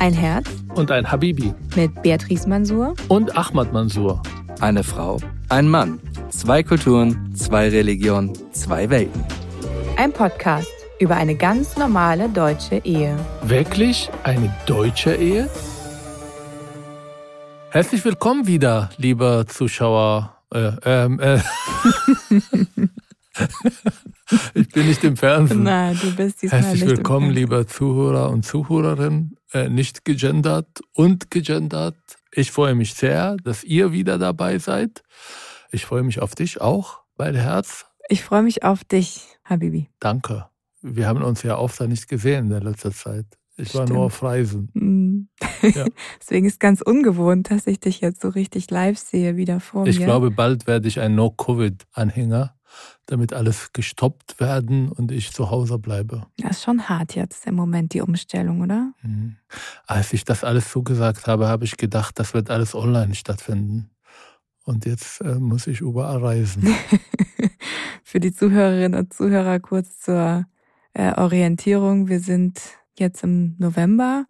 Ein Herz und ein Habibi mit Beatrice Mansour und Ahmad Mansour. Eine Frau, ein Mann, zwei Kulturen, zwei Religionen, zwei Welten. Ein Podcast über eine ganz normale deutsche Ehe. Wirklich eine deutsche Ehe? Herzlich willkommen wieder, lieber Zuschauer. Äh, ähm, äh. ich bin nicht im Fernsehen. Nein, du bist diesmal Herzlich nicht willkommen, im lieber Zuhörer und Zuhörerinnen, äh, nicht gegendert und gegendert. Ich freue mich sehr, dass ihr wieder dabei seid. Ich freue mich auf dich auch, mein Herz. Ich freue mich auf dich, Habibi. Danke. Wir haben uns ja oft nicht gesehen in der letzten Zeit. Ich war Stimmt. nur auf Reisen. Mm. Ja. Deswegen ist ganz ungewohnt, dass ich dich jetzt so richtig live sehe, wieder vor Ich mir. glaube, bald werde ich ein No-Covid-Anhänger, damit alles gestoppt werden und ich zu Hause bleibe. Das ist schon hart jetzt im Moment, die Umstellung, oder? Mhm. Als ich das alles zugesagt habe, habe ich gedacht, das wird alles online stattfinden. Und jetzt äh, muss ich überall reisen. Für die Zuhörerinnen und Zuhörer kurz zur äh, Orientierung. Wir sind jetzt im November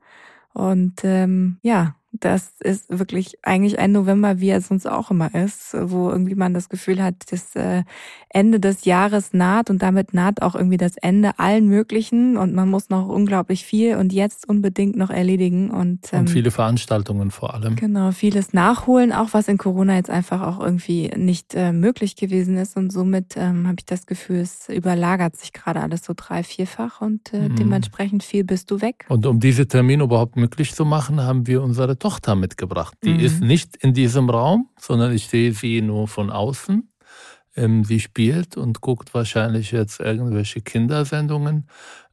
und ähm, ja, das ist wirklich eigentlich ein November, wie er sonst auch immer ist, wo irgendwie man das Gefühl hat, das äh, Ende des Jahres naht und damit naht auch irgendwie das Ende allen Möglichen und man muss noch unglaublich viel und jetzt unbedingt noch erledigen und, ähm, Und viele Veranstaltungen vor allem. Genau, vieles nachholen, auch was in Corona jetzt einfach auch irgendwie nicht äh, möglich gewesen ist. Und somit ähm, habe ich das Gefühl, es überlagert sich gerade alles so drei, vierfach und äh, Mhm. dementsprechend viel bist du weg. Und um diese Termine überhaupt möglich zu machen, haben wir unsere Tochter mitgebracht. Die Mhm. ist nicht in diesem Raum, sondern ich sehe sie nur von außen. Ähm, sie spielt und guckt wahrscheinlich jetzt irgendwelche Kindersendungen.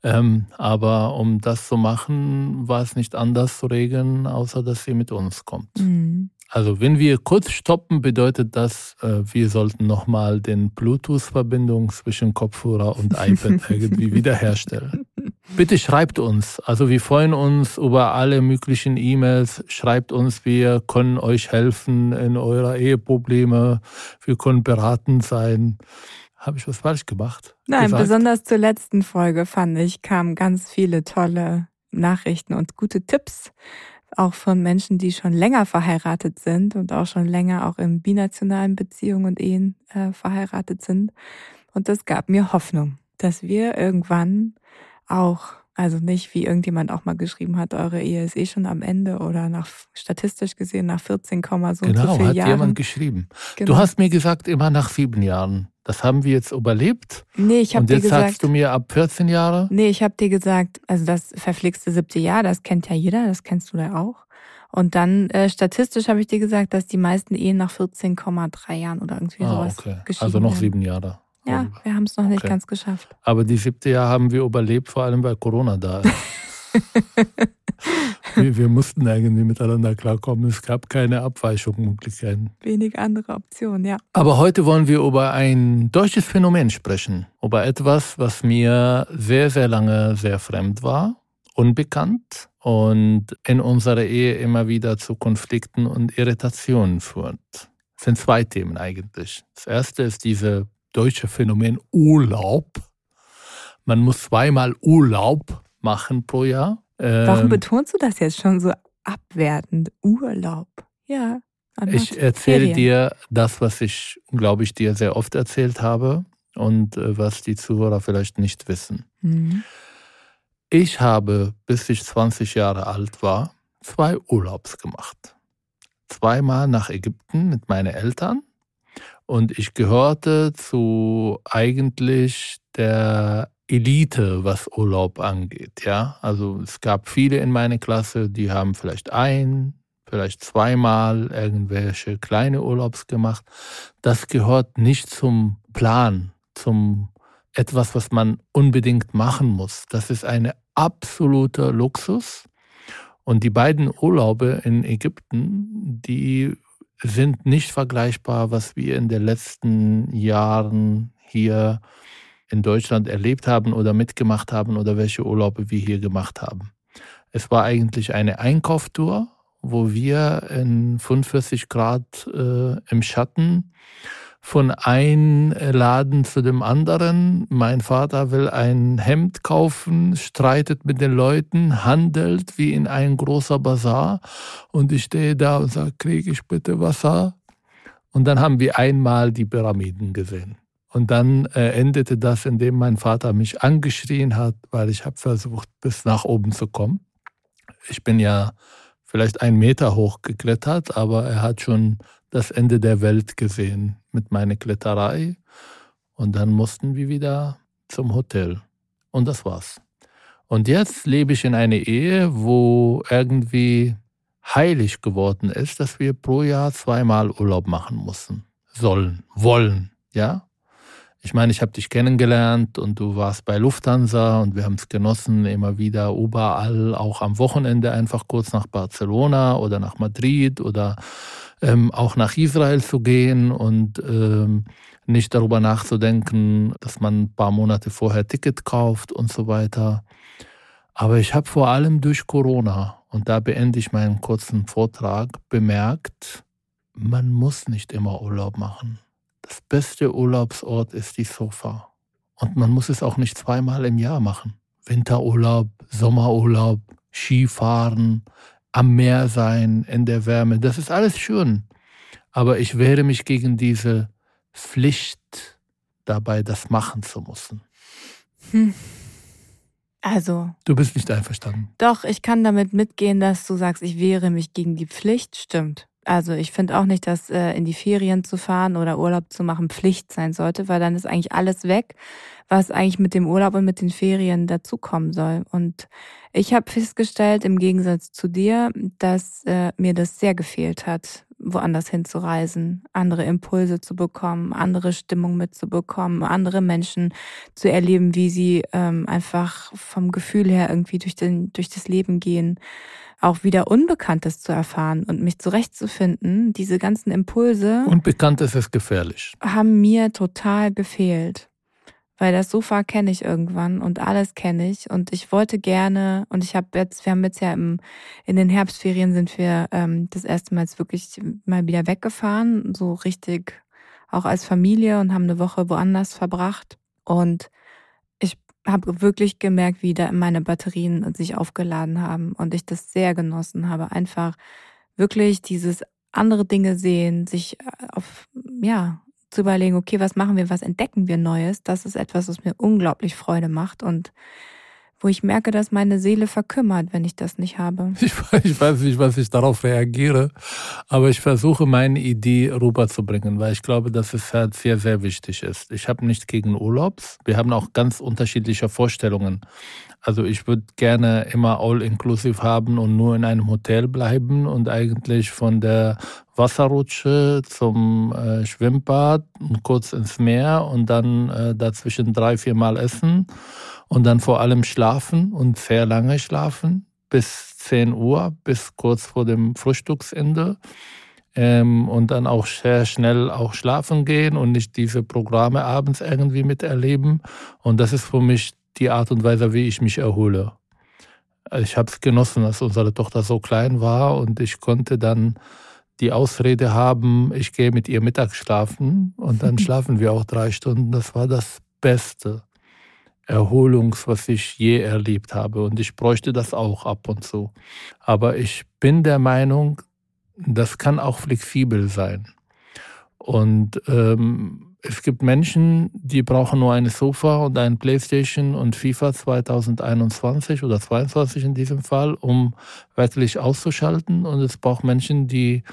Ähm, aber um das zu machen, war es nicht anders zu regeln, außer dass sie mit uns kommt. Mhm. Also wenn wir kurz stoppen, bedeutet das, äh, wir sollten nochmal den Bluetooth-Verbindung zwischen Kopfhörer und iPad irgendwie wiederherstellen. Bitte schreibt uns. Also wir freuen uns über alle möglichen E-Mails. Schreibt uns, wir können euch helfen in eurer Eheprobleme. Wir können beratend sein. Habe ich was falsch gemacht? Nein, gesagt? besonders zur letzten Folge fand ich, kamen ganz viele tolle Nachrichten und gute Tipps. Auch von Menschen, die schon länger verheiratet sind und auch schon länger auch in binationalen Beziehungen und Ehen äh, verheiratet sind. Und das gab mir Hoffnung, dass wir irgendwann auch, also nicht wie irgendjemand auch mal geschrieben hat, eure Ehe ist eh schon am Ende oder nach statistisch gesehen nach 14, so und so Genau, viel hat Jahren. jemand geschrieben. Genau. Du hast mir gesagt, immer nach sieben Jahren. Das haben wir jetzt überlebt. nee, ich habe Und dir jetzt gesagt, sagst du mir ab 14 Jahre? Nee, ich habe dir gesagt, also das verflixte siebte Jahr, das kennt ja jeder, das kennst du ja auch. Und dann äh, statistisch habe ich dir gesagt, dass die meisten Ehen nach 14,3 Jahren oder irgendwie Ah, sowas okay. Also noch sieben Jahre. Ja, wir haben es noch nicht Okay. ganz geschafft. Aber die siebte Jahr haben wir überlebt, vor allem weil Corona da ist. wir, wir mussten irgendwie miteinander klarkommen. Es gab keine Abweichungsmöglichkeiten. Wenig andere Optionen, ja. Aber heute wollen wir über ein deutsches Phänomen sprechen. Über etwas, was mir sehr, sehr lange sehr fremd war, unbekannt und in unserer Ehe immer wieder zu Konflikten und Irritationen führt. Es sind zwei Themen eigentlich. Das erste ist dieses deutsche Phänomen Urlaub. Man muss zweimal Urlaub machen pro Jahr. Warum Ähm, betonst du das jetzt schon so abwertend? Urlaub. Ja. Ich erzähle dir das, was ich, glaube ich, dir sehr oft erzählt habe und äh, was die Zuhörer vielleicht nicht wissen. Mhm. Ich habe, bis ich 20 Jahre alt war, zwei Urlaubs gemacht. Zweimal nach Ägypten mit meinen Eltern und ich gehörte zu eigentlich der Elite, was Urlaub angeht. Ja, also es gab viele in meiner Klasse, die haben vielleicht ein, vielleicht zweimal irgendwelche kleine Urlaubs gemacht. Das gehört nicht zum Plan, zum etwas, was man unbedingt machen muss. Das ist ein absoluter Luxus. Und die beiden Urlaube in Ägypten, die sind nicht vergleichbar, was wir in den letzten Jahren hier in Deutschland erlebt haben oder mitgemacht haben oder welche Urlaube wir hier gemacht haben. Es war eigentlich eine Einkaufstour, wo wir in 45 Grad äh, im Schatten von einem Laden zu dem anderen. Mein Vater will ein Hemd kaufen, streitet mit den Leuten, handelt wie in ein großer Bazar. Und ich stehe da und sage, kriege ich bitte Wasser? Und dann haben wir einmal die Pyramiden gesehen. Und dann äh, endete das, indem mein Vater mich angeschrien hat, weil ich habe versucht, bis nach oben zu kommen. Ich bin ja vielleicht einen Meter hoch geklettert, aber er hat schon das Ende der Welt gesehen mit meiner Kletterei. Und dann mussten wir wieder zum Hotel. Und das war's. Und jetzt lebe ich in einer Ehe, wo irgendwie heilig geworden ist, dass wir pro Jahr zweimal Urlaub machen müssen. Sollen, wollen, ja? Ich meine, ich habe dich kennengelernt und du warst bei Lufthansa und wir haben es genossen, immer wieder überall, auch am Wochenende einfach kurz nach Barcelona oder nach Madrid oder ähm, auch nach Israel zu gehen und ähm, nicht darüber nachzudenken, dass man ein paar Monate vorher Ticket kauft und so weiter. Aber ich habe vor allem durch Corona, und da beende ich meinen kurzen Vortrag, bemerkt, man muss nicht immer Urlaub machen. Das beste Urlaubsort ist die Sofa. Und man muss es auch nicht zweimal im Jahr machen. Winterurlaub, Sommerurlaub, Skifahren, am Meer sein, in der Wärme, das ist alles schön. Aber ich wehre mich gegen diese Pflicht dabei, das machen zu müssen. Hm. Also. Du bist nicht einverstanden. Doch, ich kann damit mitgehen, dass du sagst, ich wehre mich gegen die Pflicht. Stimmt. Also ich finde auch nicht, dass äh, in die Ferien zu fahren oder Urlaub zu machen Pflicht sein sollte, weil dann ist eigentlich alles weg, was eigentlich mit dem Urlaub und mit den Ferien dazukommen soll. Und ich habe festgestellt, im Gegensatz zu dir, dass äh, mir das sehr gefehlt hat, woanders hinzureisen, andere Impulse zu bekommen, andere Stimmung mitzubekommen, andere Menschen zu erleben, wie sie ähm, einfach vom Gefühl her irgendwie durch, den, durch das Leben gehen auch wieder Unbekanntes zu erfahren und mich zurechtzufinden, diese ganzen Impulse. Unbekanntes ist gefährlich. Haben mir total gefehlt. Weil das Sofa kenne ich irgendwann und alles kenne ich. Und ich wollte gerne, und ich habe jetzt, wir haben jetzt ja im, in den Herbstferien sind wir ähm, das erste Mal jetzt wirklich mal wieder weggefahren, so richtig auch als Familie und haben eine Woche woanders verbracht. Und habe wirklich gemerkt, wie da meine Batterien sich aufgeladen haben und ich das sehr genossen habe. Einfach wirklich dieses andere Dinge sehen, sich äh, auf, ja, zu überlegen, okay, was machen wir, was entdecken wir Neues? Das ist etwas, was mir unglaublich Freude macht und wo ich merke, dass meine Seele verkümmert, wenn ich das nicht habe. Ich, ich weiß nicht, was ich darauf reagiere, aber ich versuche meine Idee rüberzubringen, weil ich glaube, dass es halt sehr, sehr wichtig ist. Ich habe nichts gegen Urlaubs. Wir haben auch ganz unterschiedliche Vorstellungen. Also ich würde gerne immer all-inclusive haben und nur in einem Hotel bleiben und eigentlich von der Wasserrutsche zum äh, Schwimmbad und kurz ins Meer und dann äh, dazwischen drei, vier Mal essen und dann vor allem schlafen und sehr lange schlafen, bis 10 Uhr, bis kurz vor dem Frühstücksende. Ähm, und dann auch sehr schnell auch schlafen gehen und nicht diese Programme abends irgendwie miterleben. Und das ist für mich die Art und Weise, wie ich mich erhole. Ich habe es genossen, dass unsere Tochter so klein war und ich konnte dann die Ausrede haben, ich gehe mit ihr Mittag schlafen und dann schlafen wir auch drei Stunden. Das war das Beste. Erholungs, was ich je erlebt habe. Und ich bräuchte das auch ab und zu. Aber ich bin der Meinung, das kann auch flexibel sein. Und ähm, es gibt Menschen, die brauchen nur eine Sofa und ein Playstation und FIFA 2021 oder 22 in diesem Fall, um wirklich auszuschalten. Und es braucht Menschen, die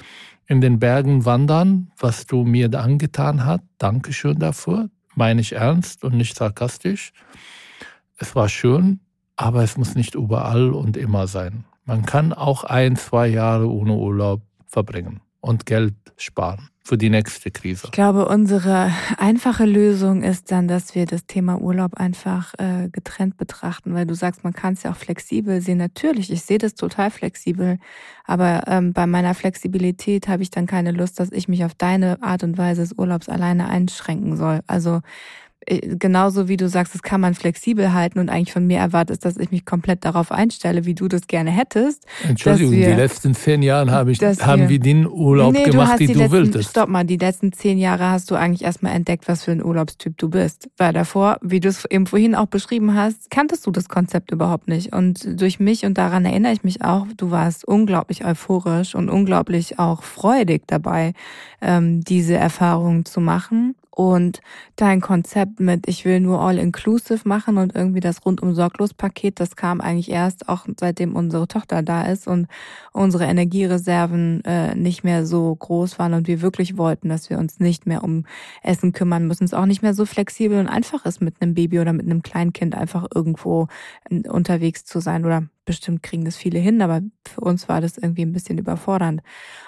in den Bergen wandern, was du mir angetan hast. Dankeschön dafür meine ich ernst und nicht sarkastisch. Es war schön, aber es muss nicht überall und immer sein. Man kann auch ein, zwei Jahre ohne Urlaub verbringen und Geld sparen für die nächste Krise. Ich glaube, unsere einfache Lösung ist dann, dass wir das Thema Urlaub einfach äh, getrennt betrachten, weil du sagst, man kann es ja auch flexibel sehen. Natürlich, ich sehe das total flexibel, aber ähm, bei meiner Flexibilität habe ich dann keine Lust, dass ich mich auf deine Art und Weise des Urlaubs alleine einschränken soll. Also genauso wie du sagst, das kann man flexibel halten und eigentlich von mir erwartest, dass ich mich komplett darauf einstelle, wie du das gerne hättest. Entschuldigung, wir, die letzten zehn Jahre habe ich, haben wir, wir den Urlaub nee, gemacht, du letzten, willst. Stopp mal, die letzten zehn Jahre hast du eigentlich erstmal entdeckt, was für ein Urlaubstyp du bist. Weil davor, wie du es eben vorhin auch beschrieben hast, kanntest du das Konzept überhaupt nicht. Und durch mich, und daran erinnere ich mich auch, du warst unglaublich euphorisch und unglaublich auch freudig dabei, ähm, diese Erfahrungen zu machen. Und dein Konzept mit, ich will nur all-inclusive machen und irgendwie das rundum sorglos Paket, das kam eigentlich erst auch seitdem unsere Tochter da ist und unsere Energiereserven äh, nicht mehr so groß waren und wir wirklich wollten, dass wir uns nicht mehr um Essen kümmern müssen. Es auch nicht mehr so flexibel und einfach ist, mit einem Baby oder mit einem Kleinkind einfach irgendwo unterwegs zu sein oder bestimmt kriegen das viele hin, aber für uns war das irgendwie ein bisschen überfordernd.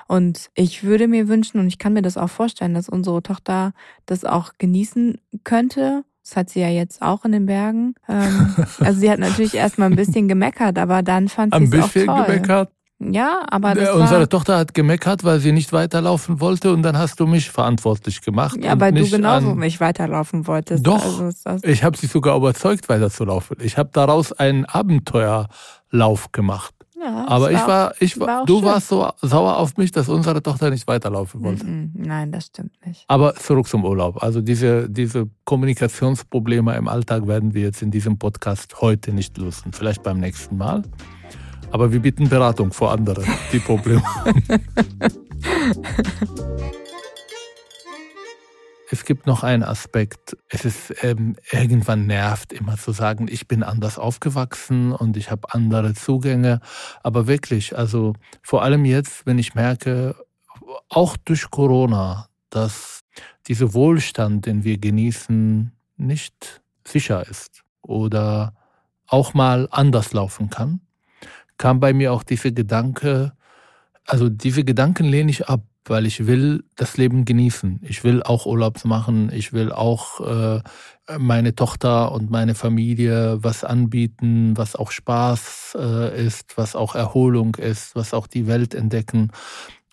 Und ich würde mir wünschen, und ich kann mir das auch vorstellen, dass unsere Tochter das auch genießen könnte. Das hat sie ja jetzt auch in den Bergen. Ähm, also sie hat natürlich erstmal ein bisschen gemeckert, aber dann fand sie es auch toll. Ein bisschen gemeckert? Ja, aber das Unsere war Tochter hat gemeckert, weil sie nicht weiterlaufen wollte und dann hast du mich verantwortlich gemacht. Ja, weil du genauso nicht weiterlaufen wolltest. Doch, also ich habe sie sogar überzeugt, weiterzulaufen. Ich habe daraus ein Abenteuerlauf gemacht. Ja, aber ich war, ich war, war du schön. warst so sauer auf mich, dass unsere Tochter nicht weiterlaufen wollte. Nein, das stimmt nicht. Aber zurück zum Urlaub. Also diese, diese Kommunikationsprobleme im Alltag werden wir jetzt in diesem Podcast heute nicht lösen. Vielleicht beim nächsten Mal. Aber wir bieten Beratung vor anderen, die Probleme es gibt noch einen Aspekt. Es ist ähm, irgendwann nervt immer zu sagen, ich bin anders aufgewachsen und ich habe andere Zugänge. Aber wirklich, also vor allem jetzt, wenn ich merke, auch durch Corona, dass dieser Wohlstand, den wir genießen, nicht sicher ist oder auch mal anders laufen kann, kam bei mir auch dieser Gedanke, also diese Gedanken lehne ich ab, weil ich will das Leben genießen. Ich will auch Urlaubs machen. Ich will auch äh, meine Tochter und meine Familie was anbieten, was auch Spaß äh, ist, was auch Erholung ist, was auch die Welt entdecken.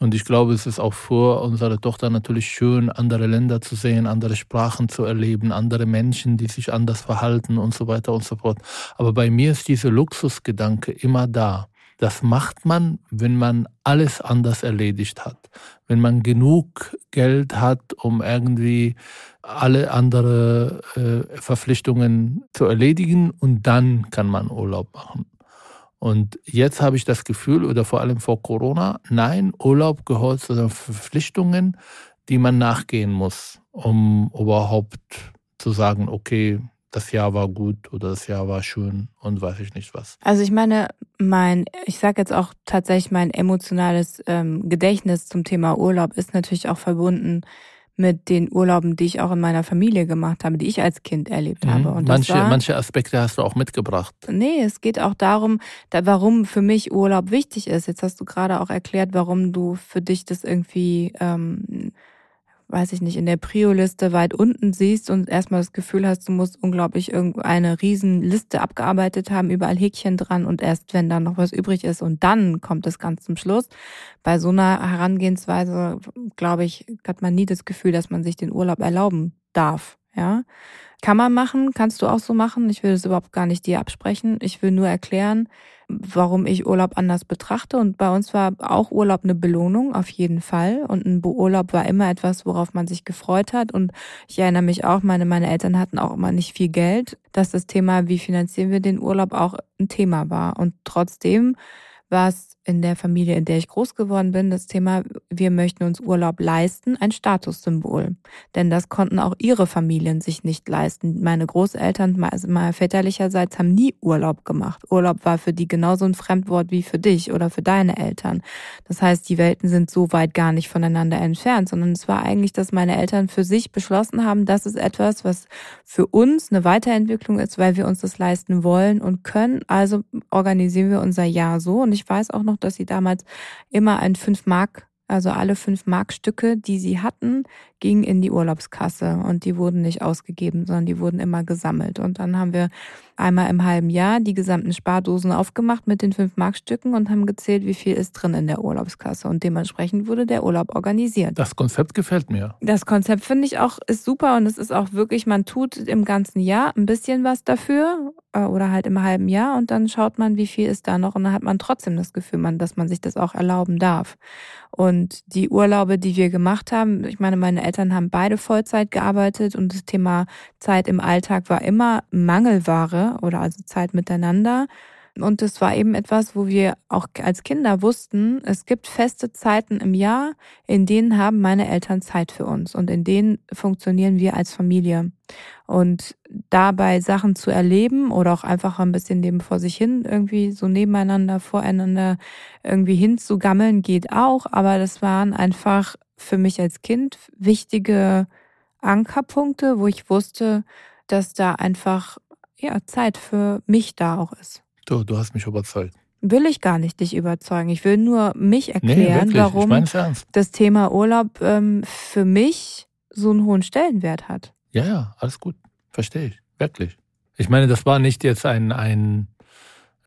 Und ich glaube, es ist auch für unsere Tochter natürlich schön, andere Länder zu sehen, andere Sprachen zu erleben, andere Menschen, die sich anders verhalten und so weiter und so fort. Aber bei mir ist dieser Luxusgedanke immer da. Das macht man, wenn man alles anders erledigt hat. Wenn man genug Geld hat, um irgendwie alle andere äh, Verpflichtungen zu erledigen und dann kann man Urlaub machen. Und jetzt habe ich das Gefühl, oder vor allem vor Corona, nein, Urlaub gehört zu den Verpflichtungen, die man nachgehen muss, um überhaupt zu sagen, okay, das Jahr war gut oder das Jahr war schön und weiß ich nicht was. Also ich meine, mein, ich sage jetzt auch tatsächlich, mein emotionales ähm, Gedächtnis zum Thema Urlaub ist natürlich auch verbunden mit den Urlauben, die ich auch in meiner Familie gemacht habe, die ich als Kind erlebt mhm. habe. Und manche, war, manche Aspekte hast du auch mitgebracht. Nee, es geht auch darum, da, warum für mich Urlaub wichtig ist. Jetzt hast du gerade auch erklärt, warum du für dich das irgendwie ähm, weiß ich nicht, in der Prio-Liste weit unten siehst und erstmal das Gefühl hast, du musst unglaublich irgendeine riesen Liste abgearbeitet haben, überall Häkchen dran und erst wenn da noch was übrig ist und dann kommt es ganz zum Schluss. Bei so einer Herangehensweise, glaube ich, hat man nie das Gefühl, dass man sich den Urlaub erlauben darf. Ja, kann man machen, kannst du auch so machen. Ich will das überhaupt gar nicht dir absprechen. Ich will nur erklären, warum ich Urlaub anders betrachte. Und bei uns war auch Urlaub eine Belohnung, auf jeden Fall. Und ein Urlaub war immer etwas, worauf man sich gefreut hat. Und ich erinnere mich auch, meine, meine Eltern hatten auch immer nicht viel Geld, dass das Thema, wie finanzieren wir den Urlaub, auch ein Thema war. Und trotzdem war es in der Familie, in der ich groß geworden bin, das Thema, wir möchten uns Urlaub leisten, ein Statussymbol. Denn das konnten auch ihre Familien sich nicht leisten. Meine Großeltern, also mal väterlicherseits, haben nie Urlaub gemacht. Urlaub war für die genauso ein Fremdwort wie für dich oder für deine Eltern. Das heißt, die Welten sind so weit gar nicht voneinander entfernt, sondern es war eigentlich, dass meine Eltern für sich beschlossen haben, das ist etwas, was für uns eine Weiterentwicklung ist, weil wir uns das leisten wollen und können. Also organisieren wir unser Jahr so. Und ich weiß auch noch, noch, dass sie damals immer ein 5 Mark, also alle 5 Mark Stücke, die sie hatten, gingen in die Urlaubskasse und die wurden nicht ausgegeben, sondern die wurden immer gesammelt. Und dann haben wir einmal im halben Jahr die gesamten Spardosen aufgemacht mit den fünf Markstücken und haben gezählt, wie viel ist drin in der Urlaubskasse. Und dementsprechend wurde der Urlaub organisiert. Das Konzept gefällt mir. Das Konzept finde ich auch ist super und es ist auch wirklich, man tut im ganzen Jahr ein bisschen was dafür äh, oder halt im halben Jahr und dann schaut man, wie viel ist da noch und dann hat man trotzdem das Gefühl, man, dass man sich das auch erlauben darf. Und die Urlaube, die wir gemacht haben, ich meine, meine Eltern haben beide Vollzeit gearbeitet und das Thema Zeit im Alltag war immer Mangelware oder also Zeit miteinander. Und es war eben etwas, wo wir auch als Kinder wussten, es gibt feste Zeiten im Jahr, in denen haben meine Eltern Zeit für uns und in denen funktionieren wir als Familie. Und dabei Sachen zu erleben oder auch einfach ein bisschen neben vor sich hin irgendwie so nebeneinander, voreinander irgendwie hinzugammeln geht auch. Aber das waren einfach für mich als Kind wichtige Ankerpunkte, wo ich wusste, dass da einfach ja, Zeit für mich da auch ist. Du, du hast mich überzeugt. Will ich gar nicht dich überzeugen. Ich will nur mich erklären, nee, warum das Thema Urlaub ähm, für mich so einen hohen Stellenwert hat. Ja, ja, alles gut. Verstehe ich. Wirklich. Ich meine, das war nicht jetzt ein, ein,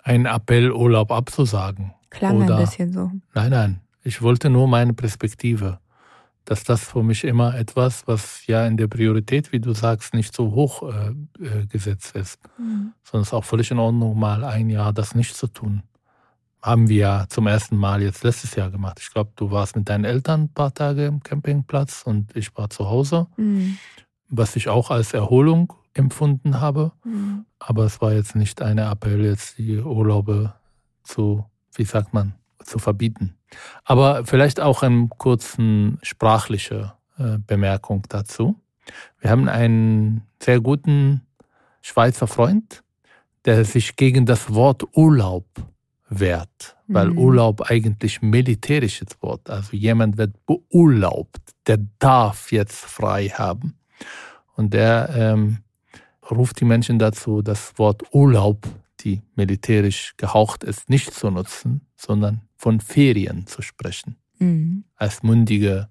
ein Appell, Urlaub abzusagen. Klang Oder, ein bisschen so. Nein, nein. Ich wollte nur meine Perspektive dass das für mich immer etwas, was ja in der Priorität, wie du sagst, nicht so hoch äh, äh, gesetzt ist. Mhm. Sondern es ist auch völlig in Ordnung, mal ein Jahr das nicht zu tun. Haben wir ja zum ersten Mal jetzt letztes Jahr gemacht. Ich glaube, du warst mit deinen Eltern ein paar Tage im Campingplatz und ich war zu Hause, mhm. was ich auch als Erholung empfunden habe. Mhm. Aber es war jetzt nicht eine Appell, jetzt die Urlaube zu, wie sagt man, zu verbieten. Aber vielleicht auch eine kurze sprachliche äh, Bemerkung dazu. Wir haben einen sehr guten Schweizer Freund, der sich gegen das Wort Urlaub wehrt, weil mhm. Urlaub eigentlich militärisches Wort, also jemand wird beurlaubt, der darf jetzt frei haben. Und der ähm, ruft die Menschen dazu, das Wort Urlaub, die militärisch gehaucht ist, nicht zu nutzen, sondern von Ferien zu sprechen. Mhm. Als mündige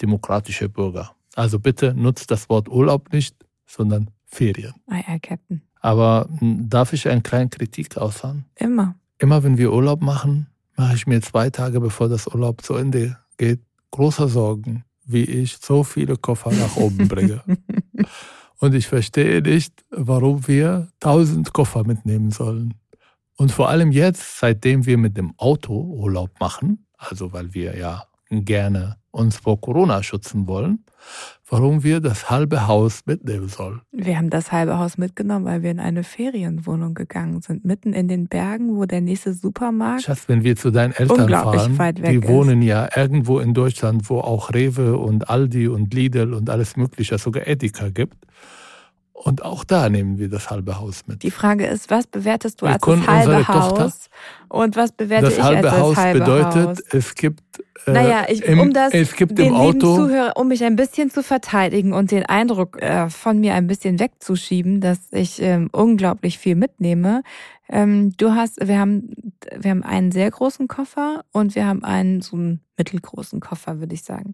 demokratische Bürger. Also bitte nutzt das Wort Urlaub nicht, sondern Ferien. Ah ja, Captain. Aber hm, darf ich einen kleinen Kritik äußern? Immer. Immer wenn wir Urlaub machen, mache ich mir zwei Tage bevor das Urlaub zu Ende geht, große Sorgen, wie ich so viele Koffer nach oben bringe. Und ich verstehe nicht, warum wir tausend Koffer mitnehmen sollen. Und vor allem jetzt, seitdem wir mit dem Auto Urlaub machen, also weil wir ja gerne uns vor Corona schützen wollen, warum wir das halbe Haus mitnehmen sollen. Wir haben das halbe Haus mitgenommen, weil wir in eine Ferienwohnung gegangen sind, mitten in den Bergen, wo der nächste Supermarkt. Schatz, wenn wir zu deinen Eltern fahren, die wohnen ja irgendwo in Deutschland, wo auch Rewe und Aldi und Lidl und alles Mögliche, sogar Edeka gibt. Und auch da nehmen wir das halbe Haus mit. Die Frage ist, was bewertest du wir als das halbe Haus Tochter, und was bewerte das ich halbe als das Haus halbe bedeutet, Haus? es gibt äh, naja, ich, im, um das es gibt den im Auto, Zuhörer, um mich ein bisschen zu verteidigen und den Eindruck äh, von mir ein bisschen wegzuschieben, dass ich ähm, unglaublich viel mitnehme. Ähm, du hast, wir haben, wir haben einen sehr großen Koffer und wir haben einen so einen mittelgroßen Koffer, würde ich sagen.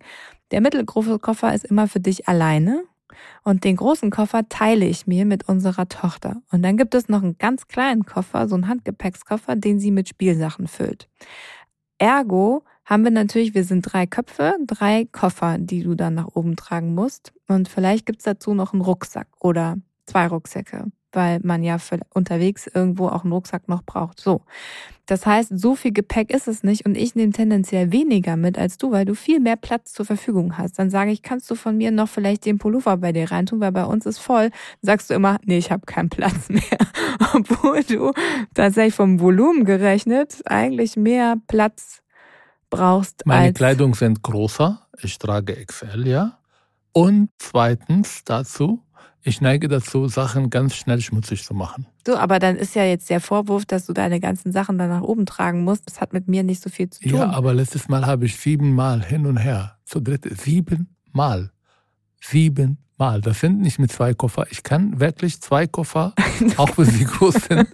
Der mittelgroße Koffer ist immer für dich alleine und den großen Koffer teile ich mir mit unserer Tochter. Und dann gibt es noch einen ganz kleinen Koffer, so einen Handgepäckskoffer, den sie mit Spielsachen füllt. Ergo haben wir natürlich, wir sind drei Köpfe, drei Koffer, die du dann nach oben tragen musst. Und vielleicht gibt's dazu noch einen Rucksack oder zwei Rucksäcke weil man ja für unterwegs irgendwo auch einen Rucksack noch braucht. So. Das heißt, so viel Gepäck ist es nicht und ich nehme tendenziell weniger mit als du, weil du viel mehr Platz zur Verfügung hast. Dann sage ich, kannst du von mir noch vielleicht den Pullover bei dir reintun, weil bei uns ist voll. sagst du immer, nee, ich habe keinen Platz mehr. Obwohl du tatsächlich vom Volumen gerechnet eigentlich mehr Platz brauchst. Meine Kleidung sind größer. Ich trage XL, ja. Und zweitens dazu, ich neige dazu, Sachen ganz schnell schmutzig zu machen. So, aber dann ist ja jetzt der Vorwurf, dass du deine ganzen Sachen dann nach oben tragen musst. Das hat mit mir nicht so viel zu tun. Ja, aber letztes Mal habe ich siebenmal hin und her. Zu dritt, siebenmal. Siebenmal. Das sind nicht mit zwei Koffer. Ich kann wirklich zwei Koffer, auch wenn sie groß sind,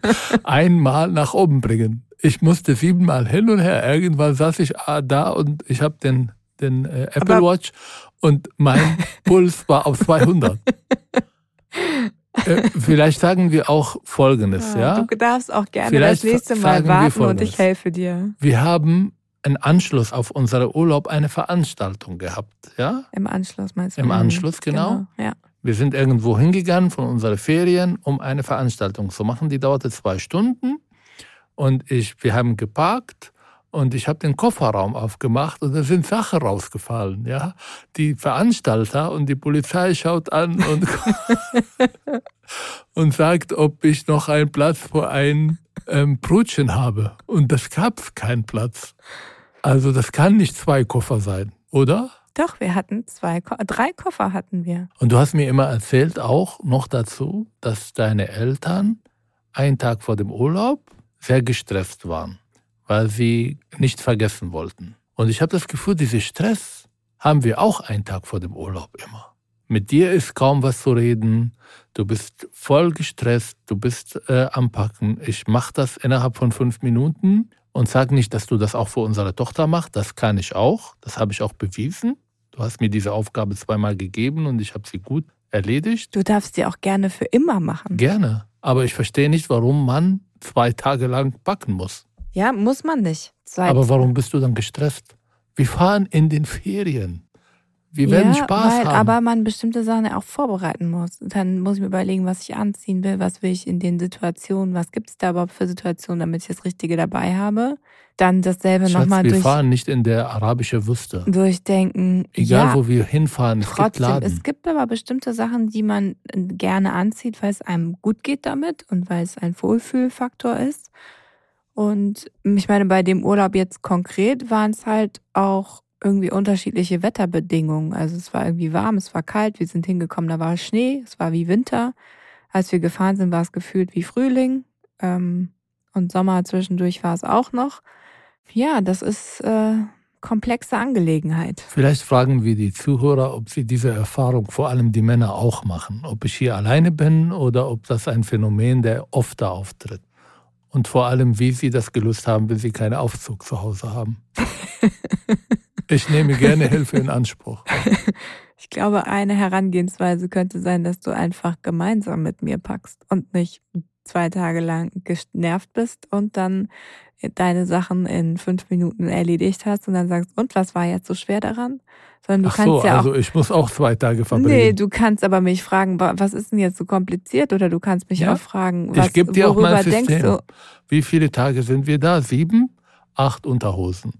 einmal nach oben bringen. Ich musste siebenmal hin und her. Irgendwann saß ich ah, da und ich habe den, den äh, Apple aber Watch und mein Puls war auf 200. Äh, vielleicht sagen wir auch Folgendes, ja? Du darfst auch gerne Vielleicht das nächste Mal warten und ich helfe dir. Wir haben im Anschluss auf unseren Urlaub eine Veranstaltung gehabt, ja? Im Anschluss meinst du? Im Mhm. Anschluss, genau. Ja. Wir sind irgendwo hingegangen von unseren Ferien, um eine Veranstaltung zu machen. Die dauerte zwei Stunden und ich, wir haben geparkt und ich habe den Kofferraum aufgemacht und da sind Sachen rausgefallen. Ja, die Veranstalter und die Polizei schaut an und und sagt, ob ich noch einen Platz für ein ähm, Brötchen habe. Und das gab keinen Platz. Also das kann nicht zwei Koffer sein, oder? Doch, wir hatten zwei, drei Koffer hatten wir. Und du hast mir immer erzählt auch noch dazu, dass deine Eltern einen Tag vor dem Urlaub sehr gestresst waren, weil sie nicht vergessen wollten. Und ich habe das Gefühl, diesen Stress haben wir auch einen Tag vor dem Urlaub immer. Mit dir ist kaum was zu reden. Du bist voll gestresst, du bist äh, am Packen. Ich mache das innerhalb von fünf Minuten und sag nicht, dass du das auch für unsere Tochter machst. Das kann ich auch. Das habe ich auch bewiesen. Du hast mir diese Aufgabe zweimal gegeben und ich habe sie gut erledigt. Du darfst die auch gerne für immer machen. Gerne. Aber ich verstehe nicht, warum man zwei Tage lang backen muss. Ja, muss man nicht. Zwei, Aber warum bist du dann gestresst? Wir fahren in den Ferien. Wir werden ja, Spaß weil, haben. Aber man bestimmte Sachen ja auch vorbereiten muss. Dann muss ich mir überlegen, was ich anziehen will, was will ich in den Situationen, was gibt es da überhaupt für Situationen, damit ich das Richtige dabei habe. Dann dasselbe nochmal wir durch, fahren nicht in der arabischen Wüste. durchdenken. Egal, ja, wo wir hinfahren, es gibt Trotzdem, Laden. es gibt aber bestimmte Sachen, die man gerne anzieht, weil es einem gut geht damit und weil es ein Wohlfühlfaktor ist. Und ich meine, bei dem Urlaub jetzt konkret waren es halt auch irgendwie unterschiedliche Wetterbedingungen. Also es war irgendwie warm, es war kalt, wir sind hingekommen, da war Schnee, es war wie Winter. Als wir gefahren sind, war es gefühlt wie Frühling. Ähm, und Sommer zwischendurch war es auch noch. Ja, das ist äh, komplexe Angelegenheit. Vielleicht fragen wir die Zuhörer, ob sie diese Erfahrung, vor allem die Männer, auch machen. Ob ich hier alleine bin oder ob das ein Phänomen, der oft da auftritt. Und vor allem, wie sie das gelöst haben, wenn sie keinen Aufzug zu Hause haben. ich nehme gerne Hilfe in Anspruch. Ich glaube, eine Herangehensweise könnte sein, dass du einfach gemeinsam mit mir packst und nicht zwei Tage lang genervt bist und dann deine Sachen in fünf Minuten erledigt hast und dann sagst, und was war jetzt so schwer daran? Sondern du Ach kannst so, ja auch. also ich muss auch zwei Tage verbringen. Nee, du kannst aber mich fragen, wa- was ist denn jetzt so kompliziert? Oder du kannst mich Ja. auch fragen, Ich was, geb dir auch worüber mein denkst System. du? Wie viele Tage sind wir da? Sieben? Acht Unterhosen.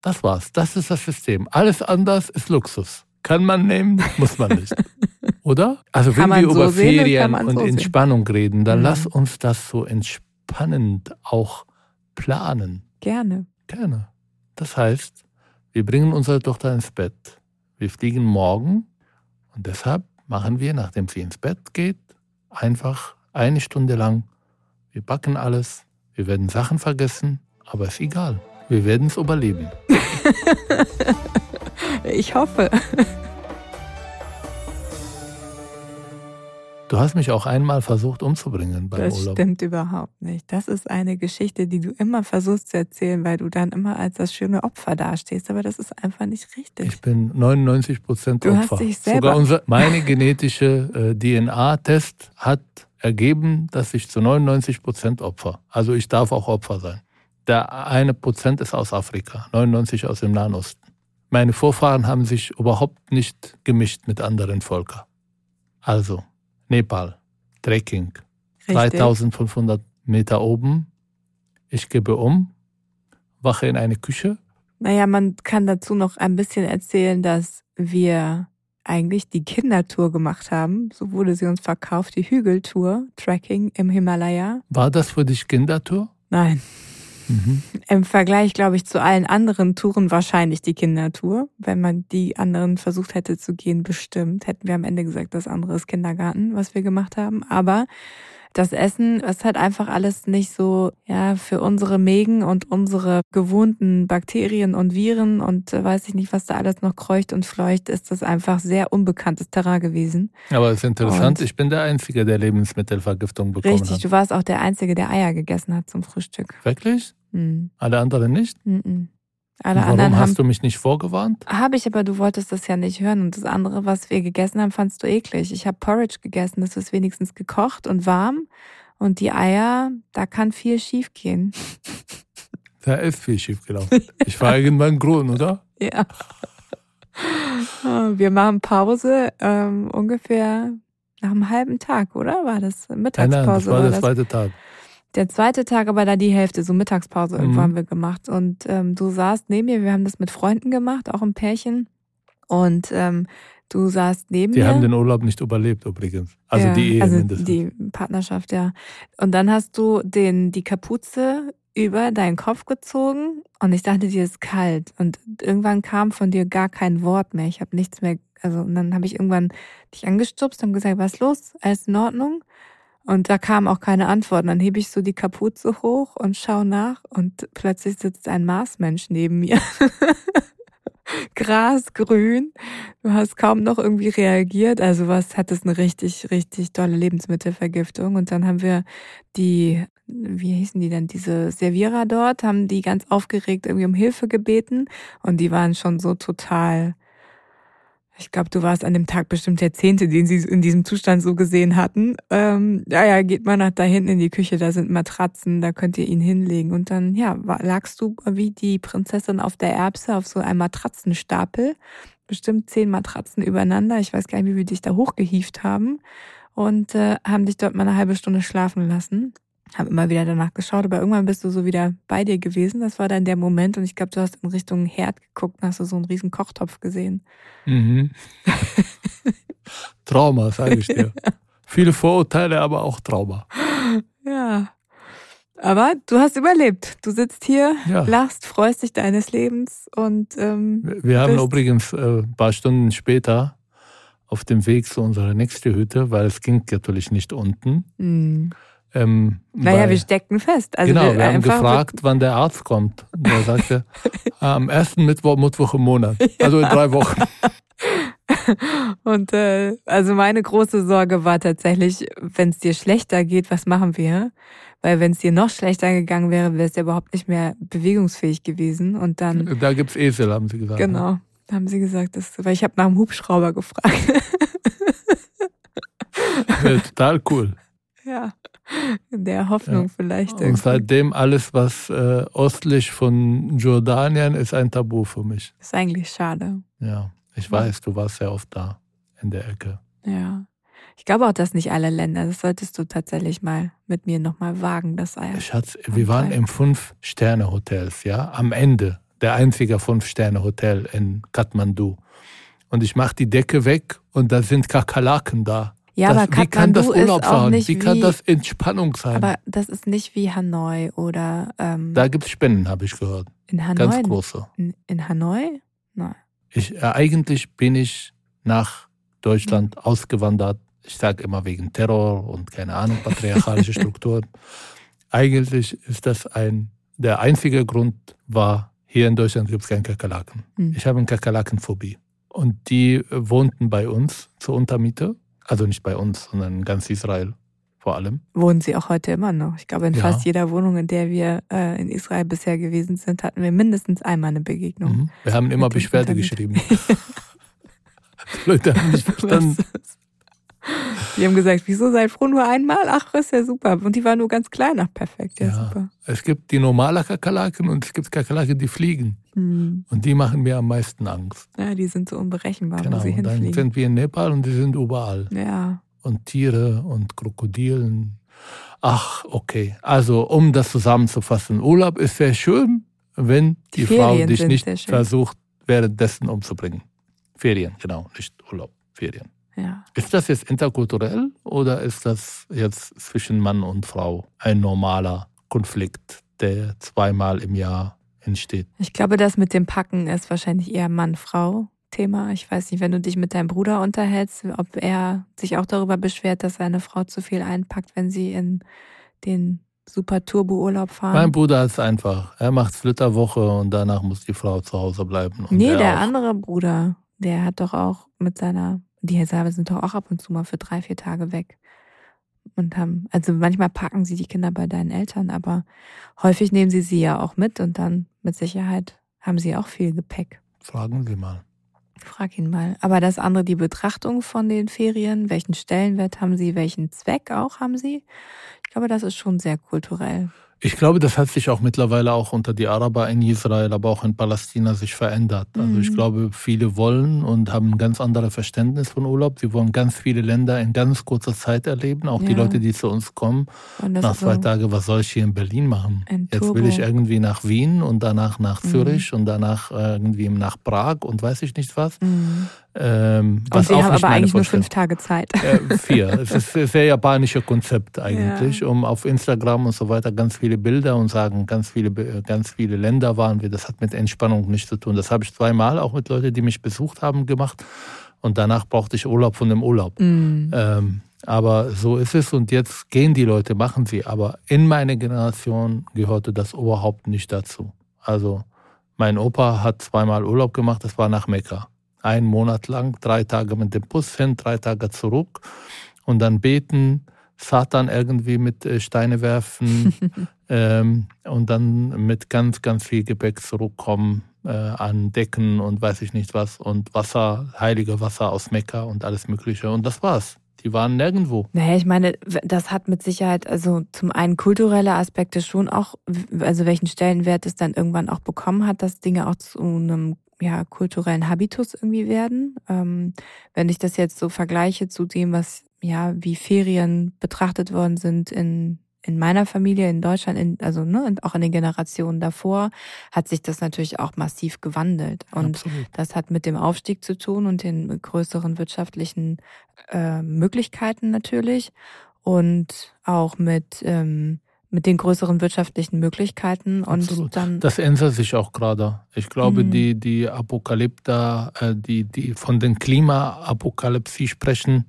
Das war's. Das ist das System. Alles anders ist Luxus. Kann man nehmen, muss man nicht. Oder? Also Kann wenn wir so über sehen Ferien und so sehen. Entspannung reden, dann Mhm. lass uns das so entspannend auch planen. Gerne. Gerne. Das heißt, wir bringen unsere Tochter ins Bett. Wir fliegen morgen und deshalb machen wir, nachdem sie ins Bett geht, einfach eine Stunde lang. Wir backen alles, wir werden Sachen vergessen, aber ist egal. Wir werden es überleben. Ich hoffe. Du hast mich auch einmal versucht umzubringen beim Das Urlaub. stimmt überhaupt nicht. Das ist eine Geschichte, die du immer versuchst zu erzählen, weil du dann immer als das schöne Opfer dastehst. Aber das ist einfach nicht richtig. Ich bin 99 Prozent Du hast Opfer. dich selber- Sogar unser, meine genetische äh, DNA-Test hat ergeben, dass ich zu 99 Prozent Opfer. Also ich darf auch Opfer sein. Der eine Prozent ist aus Afrika, 99 aus dem Nahen Osten. Meine Vorfahren haben sich überhaupt nicht gemischt mit anderen Völkern. Also Nepal, Trekking, Richtig. 3500 Meter oben. Ich gebe um, wache in eine Küche. Naja, man kann dazu noch ein bisschen erzählen, dass wir eigentlich die Kindertour gemacht haben. So wurde sie uns verkauft, die Hügeltour, Trekking im Himalaya. War das für dich Kindertour? Nein, Mhm. im Vergleich, glaube ich, zu allen anderen Touren wahrscheinlich die Kindertour. Wenn man die anderen versucht hätte zu gehen, bestimmt, hätten wir am Ende gesagt, das andere ist Kindergarten, was wir gemacht haben. Aber das Essen ist halt einfach alles nicht so, ja, für unsere Mägen und unsere gewohnten Bakterien und Viren und äh, weiß ich nicht, was da alles noch kreucht und fleucht, ist das einfach sehr unbekanntes Terrain gewesen. Aber es ist interessant, Und- ich bin der Einzige, der Lebensmittelvergiftung bekommen Richtig, hat. du warst auch der Einzige, der Eier gegessen hat zum Frühstück. Wirklich? Hm. Alle anderen nicht? Mm -mm. Alle Warum anderen hast haben. du mich nicht vorgewarnt? Habe ich, aber du wolltest das ja nicht hören. Und das andere, was wir gegessen haben, fandst du eklig. Ich habe Porridge gegessen. Das ist wenigstens gekocht und warm. Und die Eier, da kann viel schief gehen. Da ist viel schief gelaufen. Ich war irgendwann grün, oder? Ja. Wir machen Pause ähm, ungefähr nach einem halben Tag, oder? War das Nein, Mittagspause? nein, das war der das? zweite Tag. Der zweite Tag, aber da die Hälfte, so Mittagspause irgendwo Mhm. haben wir gemacht. Und ähm, du saßt neben mir, wir haben das mit Freunden gemacht, auch im Pärchen. Und ähm, du saßt neben Die mir. haben den Urlaub nicht überlebt übrigens. Also ja, die Ehe also mindestens. die Partnerschaft, ja. Und dann hast du den, die Kapuze über deinen Kopf gezogen und ich dachte, dir ist kalt. Und irgendwann kam von dir gar kein Wort mehr. Ich habe nichts mehr, also und dann habe ich irgendwann dich angestupst und gesagt, was ist los? Alles in Ordnung? Und da kam auch keine Antwort. Dann hebe ich so die Kapuze hoch und schaue nach und plötzlich sitzt ein Marsmensch neben mir. Grasgrün. Du hast kaum noch irgendwie reagiert. Also was hattest eine richtig, richtig tolle Lebensmittelvergiftung. Und dann haben wir die, wie hießen die denn, diese Servierer dort, haben die ganz aufgeregt irgendwie um Hilfe gebeten. Und die waren schon so total, ich glaube, du warst an dem Tag bestimmt der Zehnte, den sie in diesem Zustand so gesehen hatten. Ähm, ja, ja, geht mal nach da hinten in die Küche, da sind Matratzen, da könnt ihr ihn hinlegen. Und dann, ja, lagst du wie die Prinzessin auf der Erbse auf so einem Matratzenstapel. Bestimmt zehn Matratzen übereinander. Ich weiß gar nicht, wie wir dich da hochgehieft haben. Und äh, haben dich dort mal eine halbe Stunde schlafen lassen. Haben immer wieder danach geschaut, aber irgendwann bist du so wieder bei dir gewesen. Das war dann der Moment. Und ich glaube, du hast in Richtung Herd geguckt und hast du so einen riesen Kochtopf gesehen. Mhm. Trauma, sage ich dir. Viele Vorurteile, aber auch Trauma. Ja. Aber du hast überlebt. Du sitzt hier, Ja. lachst, freust dich deines Lebens und ähm, Wir wir haben übrigens äh, ein paar Stunden später auf dem Weg zu unserer nächsten Hütte, weil es ging natürlich nicht unten. mh. Ähm, naja, wir steckten fest. Also genau, wir haben einfach- gefragt, wann der Arzt kommt. Und er sagte, am ersten Mittwoch, Mittwoch im Monat. Also in drei Wochen. Und äh, also meine große Sorge war tatsächlich, wenn es dir schlechter geht, was machen wir? Weil wenn es dir noch schlechter gegangen wäre, wärst du ja überhaupt nicht mehr bewegungsfähig gewesen. Und dann, Da gibt's Esel, haben sie gesagt. genau, haben sie gesagt, das, weil ich habe nach dem Hubschrauber gefragt. Ja, total cool. In der Hoffnung Ja. vielleicht. Und seitdem alles, was äh, östlich von Jordanien ist, ein Tabu für mich. ist eigentlich schade. Ja, ich weiß, du warst sehr oft da in der Ecke. Ja. Ich glaube auch, dass nicht alle Länder, das solltest du tatsächlich mal mit mir nochmal wagen, das Ei. Schatz, wir waren im Fünf-Sterne-Hotels, ja, am Ende. Der einzige Fünf-Sterne-Hotel in Kathmandu. Und ich mache die Decke weg und da sind Kakerlaken da. Ja, das, aber wie kann das Kathmandu Urlaub sein? nicht Wie kann wie- das Entspannung sein? Aber das ist nicht wie Hanoi oder ähm, da gibt es Spinnen, habe ich gehört. in Hanoi. Ganz große. In, in Hanoi? Nein. Ich, äh, eigentlich bin ich nach Deutschland ausgewandert. Ich sage immer wegen Terror und keine Ahnung, patriarchalische Strukturen. Eigentlich ist das ein, der einzige Grund war, hier in Deutschland gibt es keine Kakerlaken. Hm. Ich habe eine Kakerlakenphobie. Und die äh, wohnten bei uns zur Untermiete. Also nicht bei uns, sondern in ganz Israel vor allem. Wohnen sie auch heute immer noch. Ich glaube, in Ja. fast jeder Wohnung, in der wir äh, in Israel bisher gewesen sind, hatten wir mindestens einmal eine Begegnung. Mhm. Wir haben immer Beschwerde geschrieben. Die Leute haben nicht verstanden. Die haben gesagt, wieso seid froh nur einmal? Ach, ist ja super. Und die war nur ganz klein. Ach, perfekt. Ja, Ja. super. Es gibt die normale Kakerlaken und es gibt Kakerlaken, die fliegen. Hm. Und die machen mir am meisten Angst. Ja, die sind so unberechenbar, genau. wo sie Und dann hinfliegen. sind wir in Nepal und die sind überall. Ja, Und Tiere und Krokodilen. Ach, okay. Also, um das zusammenzufassen, Urlaub ist sehr schön, wenn Die die, Frau dich nicht versucht, währenddessen umzubringen. Ferien, genau, nicht Urlaub, Ferien. ja. Ist das jetzt interkulturell oder ist das jetzt zwischen Mann und Frau ein normaler Konflikt, der zweimal im Jahr entsteht? Ich glaube, das mit dem Packen ist wahrscheinlich eher Mann-Frau-Thema. Ich weiß nicht, wenn du dich mit deinem Bruder unterhältst, ob er sich auch darüber beschwert, dass seine Frau zu viel einpackt, wenn sie in den super Turbo-Urlaub fahren. Mein Bruder es einfach. Er macht Flitterwoche und danach muss die Frau zu Hause bleiben. Und nee, er der auch. andere Bruder, der hat doch auch mit seiner, die sind doch auch ab und zu mal für drei, vier Tage weg. Und haben, also manchmal packen sie die Kinder bei deinen Eltern, aber häufig nehmen sie sie ja auch mit und dann mit Sicherheit. Haben Sie auch viel Gepäck? Fragen Sie mal. Frag ihn mal. Aber das andere, die Betrachtung von den Ferien, welchen Stellenwert haben sie, welchen Zweck auch haben sie? Glaube, das ist schon sehr kulturell. Ich glaube, das hat sich auch mittlerweile auch unter die Araber in Israel, aber auch in Palästina sich verändert. Also mhm. ich glaube, viele wollen und haben ein ganz anderes Verständnis von Urlaub. Sie wollen ganz viele Länder in ganz kurzer Zeit erleben. Auch ja. die Leute, die zu uns kommen, nach zwei so Tagen, was soll ich hier in Berlin machen? Jetzt will ich irgendwie nach Wien und danach nach mhm. Zürich und danach irgendwie nach Prag und weiß ich nicht was. Mhm. Ähm, und Sie haben aber eigentlich nur fünf Tage Zeit. Äh, vier. es ist ein sehr japanische Konzept eigentlich, ja. um auf Instagram und so weiter ganz viele Bilder und sagen, ganz viele, ganz viele Länder waren wir. Das hat mit Entspannung nichts zu tun. Das habe ich zweimal auch mit Leuten, die mich besucht haben, gemacht. Und danach brauchte ich Urlaub von dem Urlaub. Mhm. Ähm, aber so ist es und jetzt gehen die Leute, machen sie. Aber in meiner Generation gehörte das überhaupt nicht dazu. Also mein Opa hat zweimal Urlaub gemacht, das war nach Mekka einen Monat lang, drei Tage mit dem Bus hin, drei Tage zurück und dann beten, Satan irgendwie mit äh, Steine werfen ähm, und dann mit ganz, ganz viel Gebäck zurückkommen äh, an Decken und weiß ich nicht was und Wasser, heilige Wasser aus Mekka und alles Mögliche. Und das war's. Die waren nirgendwo. Naja, ich meine, das hat mit Sicherheit, also zum einen kulturelle Aspekte schon auch, also welchen Stellenwert es dann irgendwann auch bekommen hat, dass Dinge auch zu einem ja, kulturellen Habitus irgendwie werden. Ähm, wenn ich das jetzt so vergleiche zu dem, was, ja, wie Ferien betrachtet worden sind in, in meiner Familie in Deutschland, in, also ne, und auch in den Generationen davor, hat sich das natürlich auch massiv gewandelt. Und Absolut. das hat mit dem Aufstieg zu tun und den größeren wirtschaftlichen äh, Möglichkeiten natürlich und auch mit ähm, mit den größeren wirtschaftlichen Möglichkeiten und Absolut. dann das ändert sich auch gerade. Ich glaube, mhm. die die Apokalypta, äh, die die von den Klimaapokalypse sprechen,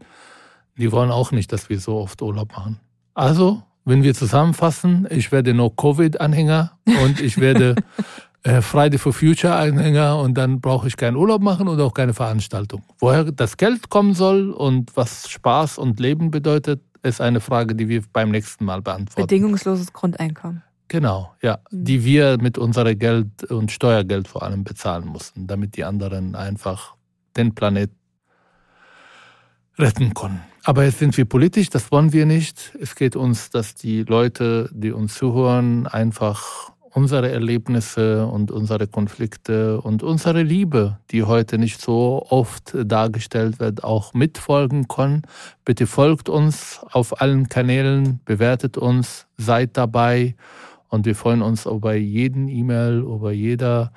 die wollen auch nicht, dass wir so oft Urlaub machen. Also, wenn wir zusammenfassen, ich werde No Covid Anhänger und ich werde äh, Friday for Future Anhänger und dann brauche ich keinen Urlaub machen und auch keine Veranstaltung. Woher das Geld kommen soll und was Spaß und Leben bedeutet, ist eine Frage, die wir beim nächsten Mal beantworten. Bedingungsloses Grundeinkommen. Genau, ja, mhm. die wir mit unserem Geld und Steuergeld vor allem bezahlen mussten, damit die anderen einfach den Planet retten können. Aber jetzt sind wir politisch, das wollen wir nicht. Es geht uns, dass die Leute, die uns zuhören, einfach unsere Erlebnisse und unsere Konflikte und unsere Liebe, die heute nicht so oft dargestellt wird, auch mitfolgen können. Bitte folgt uns auf allen Kanälen, bewertet uns, seid dabei und wir freuen uns über jeden E-Mail, über jeder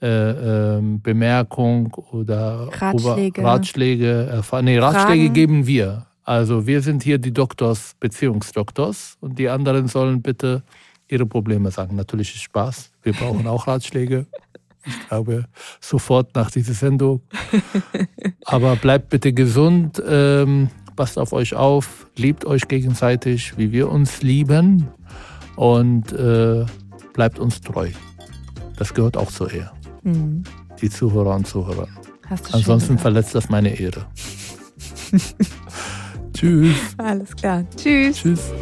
äh, äh, Bemerkung oder Ratschläge. Ratschläge. Nee, Ratschläge geben wir. Also wir sind hier die Doktors, Beziehungsdoktors und die anderen sollen bitte ihre Probleme sagen. Natürlich ist Spaß. Wir brauchen auch Ratschläge. Ich glaube, sofort nach dieser Sendung. Aber bleibt bitte gesund, ähm, passt auf euch auf, liebt euch gegenseitig, wie wir uns lieben und äh, bleibt uns treu. Das gehört auch zur Ehe. Mhm. Die Zuhörer und Zuhörer. Ansonsten verletzt das meine Ehre. Tschüss. Alles klar. Tschüss. Tschüss.